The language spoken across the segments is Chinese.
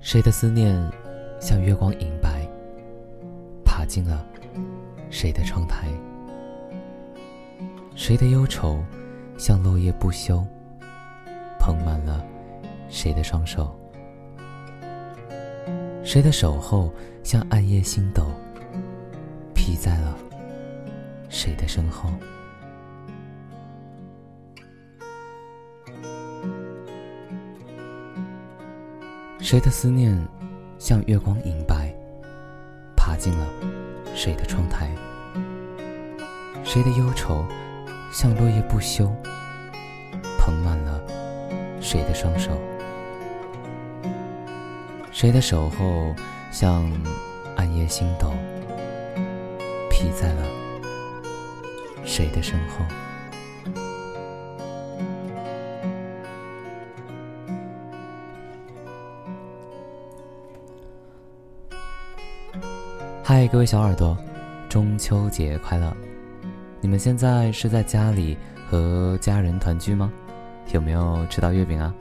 谁的思念像月光银白，爬进了谁的窗台？谁的忧愁像落叶不休，捧满了谁的双手？谁的守候像暗夜星斗，披在了谁的身后？谁的思念像月光银白，爬进了谁的窗台？谁的忧愁像落叶不休，捧满了谁的双手？谁的守候像暗夜星斗，披在了谁的身后？嗨，各位小耳朵，中秋节快乐！你们现在是在家里和家人团聚吗？有没有吃到月饼啊？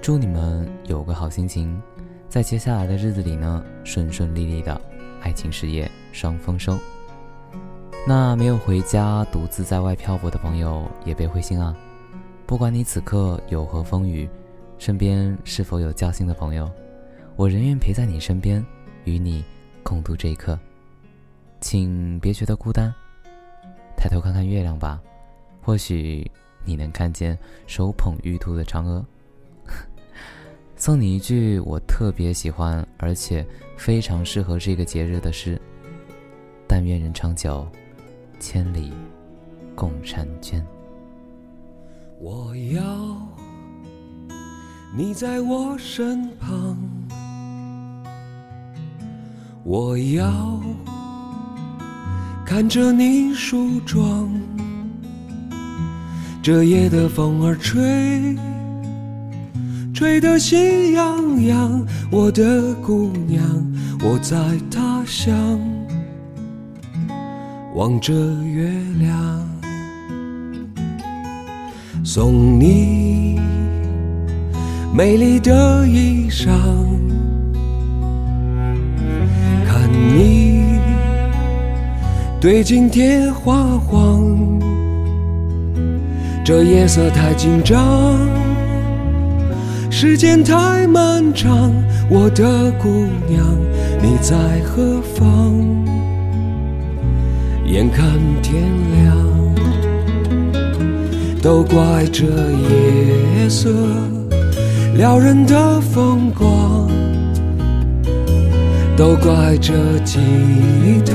祝你们有个好心情，在接下来的日子里呢，顺顺利利的，爱情事业双丰收。那没有回家，独自在外漂泊的朋友也别灰心啊！不管你此刻有何风雨，身边是否有交心的朋友，我仍愿陪在你身边，与你。共度这一刻，请别觉得孤单，抬头看看月亮吧，或许你能看见手捧玉兔的嫦娥。送你一句我特别喜欢，而且非常适合这个节日的诗：但愿人长久，千里共婵娟。我要你在我身旁。我要看着你梳妆，这夜的风儿吹，吹得心痒痒。我的姑娘，我在他乡望着月亮，送你美丽的衣裳。对镜贴花黄，这夜色太紧张，时间太漫长。我的姑娘，你在何方？眼看天亮，都怪这夜色撩人的风光。都怪这吉他